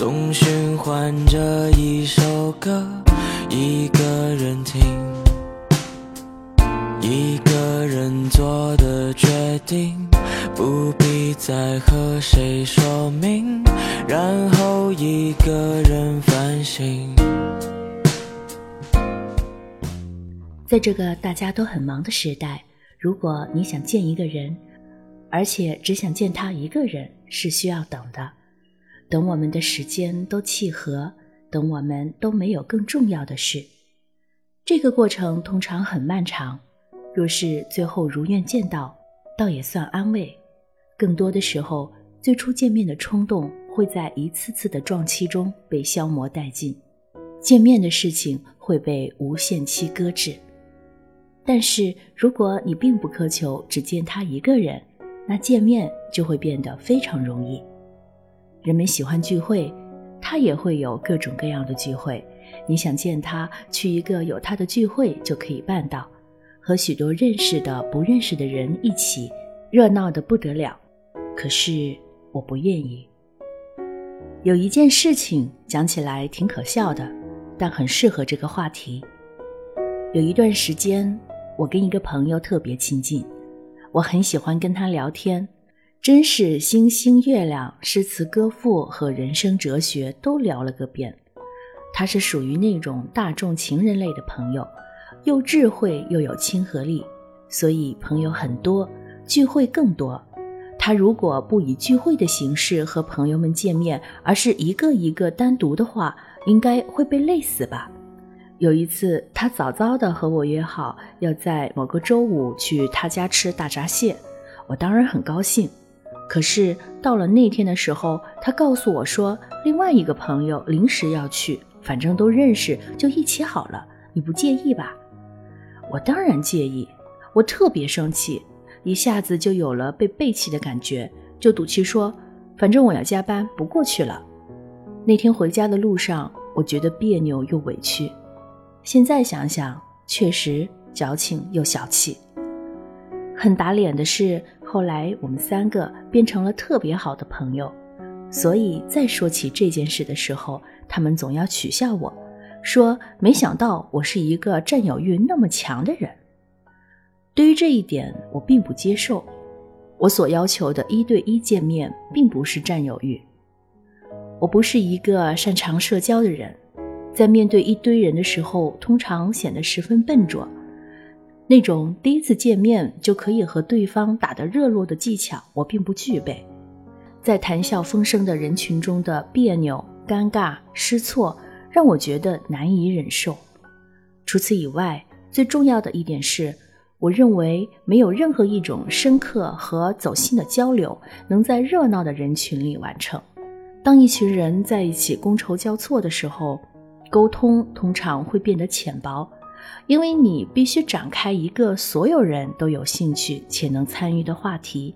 总循环着一首歌一个人听一个人做的决定不必再和谁说明然后一个人反省。在这个大家都很忙的时代如果你想见一个人而且只想见他一个人是需要等的。等我们的时间都契合，等我们都没有更重要的事，这个过程通常很漫长。若是最后如愿见到，倒也算安慰。更多的时候，最初见面的冲动会在一次次的撞期中被消磨殆尽，见面的事情会被无限期搁置。但是，如果你并不苛求只见他一个人，那见面就会变得非常容易。人们喜欢聚会，他也会有各种各样的聚会。你想见他，去一个有他的聚会就可以办到，和许多认识的、不认识的人一起，热闹的不得了。可是我不愿意。有一件事情讲起来挺可笑的，但很适合这个话题。有一段时间。我跟一个朋友特别亲近，我很喜欢跟他聊天，真是星星月亮、诗词歌赋和人生哲学都聊了个遍。他是属于那种大众情人类的朋友，又智慧又有亲和力，所以朋友很多，聚会更多。他如果不以聚会的形式和朋友们见面，而是一个一个单独的话，应该会被累死吧。有一次，他早早的和我约好要在某个周五去他家吃大闸蟹，我当然很高兴。可是到了那天的时候，他告诉我说，另外一个朋友临时要去，反正都认识，就一起好了。你不介意吧？我当然介意，我特别生气，一下子就有了被背弃的感觉，就赌气说，反正我要加班，不过去了。那天回家的路上，我觉得别扭又委屈。现在想想，确实矫情又小气。很打脸的是，后来我们三个变成了特别好的朋友，所以再说起这件事的时候，他们总要取笑我，说没想到我是一个占有欲那么强的人。对于这一点，我并不接受。我所要求的一对一见面，并不是占有欲。我不是一个擅长社交的人。在面对一堆人的时候，通常显得十分笨拙。那种第一次见面就可以和对方打得热络的技巧，我并不具备。在谈笑风生的人群中的别扭、尴尬、失措，让我觉得难以忍受。除此以外，最重要的一点是，我认为没有任何一种深刻和走心的交流能在热闹的人群里完成。当一群人在一起觥筹交错的时候，沟通通常会变得浅薄，因为你必须展开一个所有人都有兴趣且能参与的话题。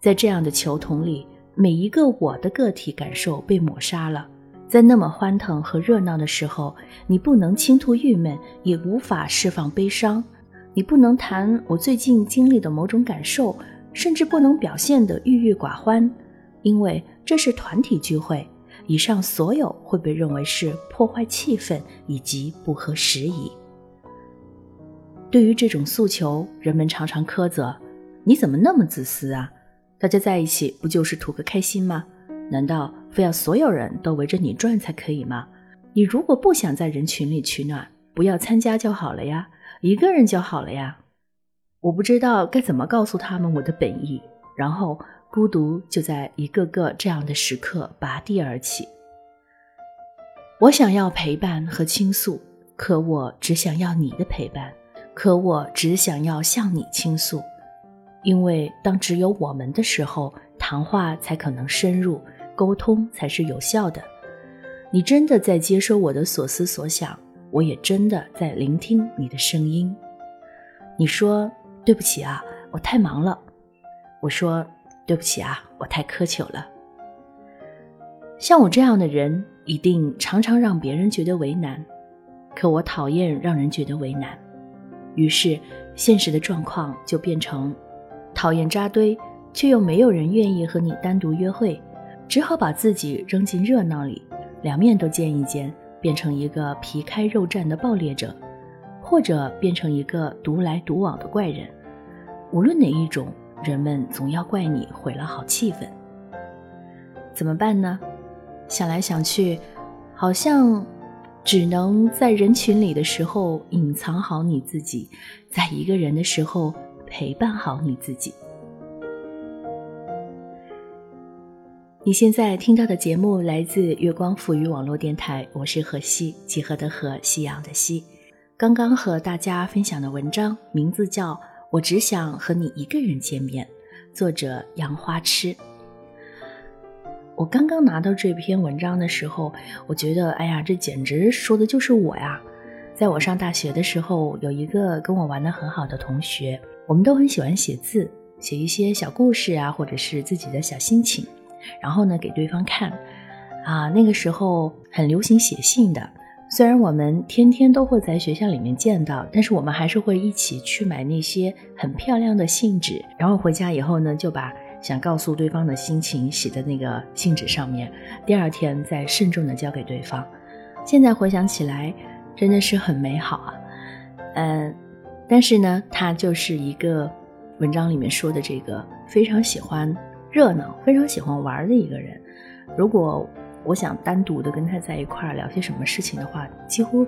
在这样的球桶里，每一个我的个体感受被抹杀了。在那么欢腾和热闹的时候，你不能倾吐郁闷，也无法释放悲伤。你不能谈我最近经历的某种感受，甚至不能表现得郁郁寡欢，因为这是团体聚会。以上所有会被认为是破坏气氛以及不合时宜。对于这种诉求，人们常常苛责：“你怎么那么自私啊？大家在一起不就是图个开心吗？难道非要所有人都围着你转才可以吗？你如果不想在人群里取暖，不要参加就好了呀，一个人就好了呀。”我不知道该怎么告诉他们我的本意，然后孤独就在一个个这样的时刻拔地而起。我想要陪伴和倾诉，可我只想要你的陪伴。可我只想要向你倾诉，因为当只有我们的时候，谈话才可能深入，沟通才是有效的。你真的在接收我的所思所想，我也真的在聆听你的声音。你说对不起啊，我太忙了。我说对不起啊，我太苛求了。像我这样的人，一定常常让别人觉得为难，可我讨厌让人觉得为难。于是，现实的状况就变成讨厌扎堆，却又没有人愿意和你单独约会，只好把自己扔进热闹里，两面都见一见，变成一个皮开肉绽的暴烈者，或者变成一个独来独往的怪人。无论哪一种，人们总要怪你毁了好气氛。怎么办呢？想来想去，好像。只能在人群里的时候隐藏好你自己，在一个人的时候陪伴好你自己。你现在听到的节目来自月光赋予网络电台，我是何西，集合的何，夕阳的夕。刚刚和大家分享的文章名字叫《我只想和你一个人见面》，作者杨花痴。我刚刚拿到这篇文章的时候，我觉得，哎呀，这简直说的就是我呀！在我上大学的时候，有一个跟我玩的很好的同学，我们都很喜欢写字，写一些小故事啊，或者是自己的小心情，然后呢给对方看。啊，那个时候很流行写信的，虽然我们天天都会在学校里面见到，但是我们还是会一起去买那些很漂亮的信纸，然后回家以后呢，就把。想告诉对方的心情写在那个信纸上面，第二天再慎重的交给对方。现在回想起来，真的是很美好啊。嗯，但是呢，他就是一个文章里面说的这个非常喜欢热闹、非常喜欢玩的一个人。如果我想单独的跟他在一块儿聊些什么事情的话，几乎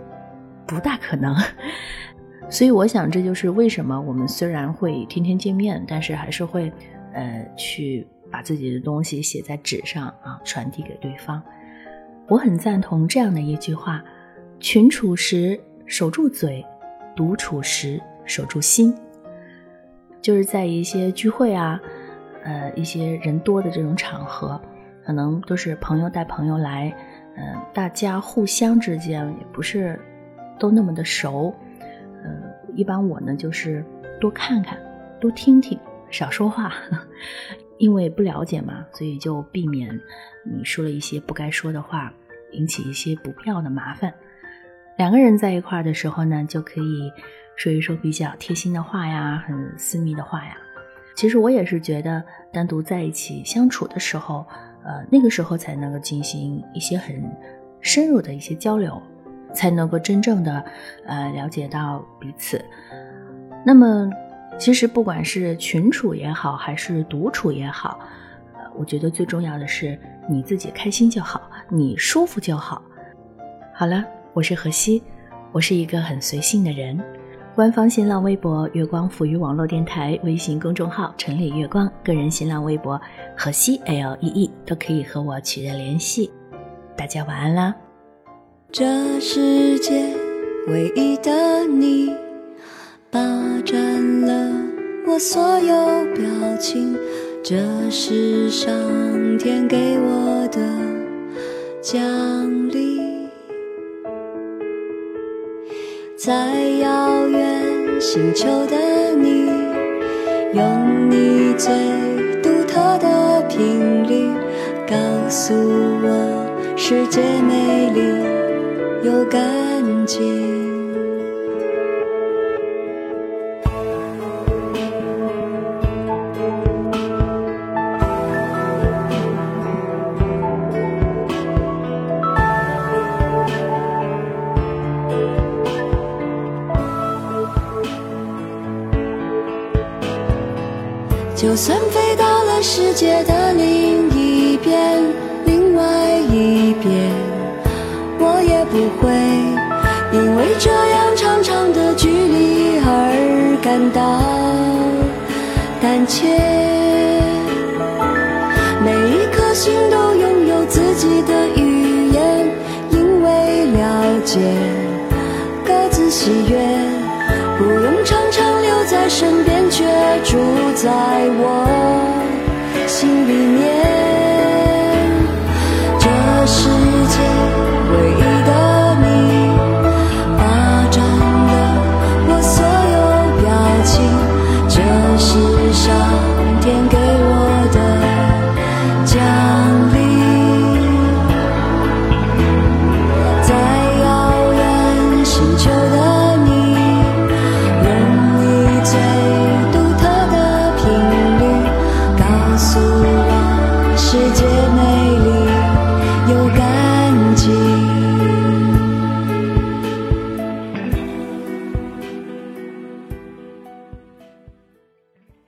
不大可能。所以我想，这就是为什么我们虽然会天天见面，但是还是会。呃，去把自己的东西写在纸上啊，传递给对方。我很赞同这样的一句话：群处时守住嘴，独处时守住心。就是在一些聚会啊，呃，一些人多的这种场合，可能都是朋友带朋友来，嗯，大家互相之间也不是都那么的熟，嗯，一般我呢就是多看看，多听听。少说话，因为不了解嘛，所以就避免你说了一些不该说的话，引起一些不必要的麻烦。两个人在一块儿的时候呢，就可以说一说比较贴心的话呀，很私密的话呀。其实我也是觉得，单独在一起相处的时候，呃，那个时候才能够进行一些很深入的一些交流，才能够真正的呃了解到彼此。那么。其实不管是群处也好，还是独处也好，呃，我觉得最重要的是你自己开心就好，你舒服就好。好了，我是何西，我是一个很随性的人。官方新浪微博“月光抚育网络电台”，微信公众号“城里月光”，个人新浪微博“河西 L E E” 都可以和我取得联系。大家晚安啦！这世界唯一的你。霸占了我所有表情，这是上天给我的奖励。在遥远星球的你，用你最独特的频率，告诉我世界美丽又干净。就算飞到了世界的另一边，另外一边，我也不会因为这样长长的距离而感到胆怯。身边，却住在我心里。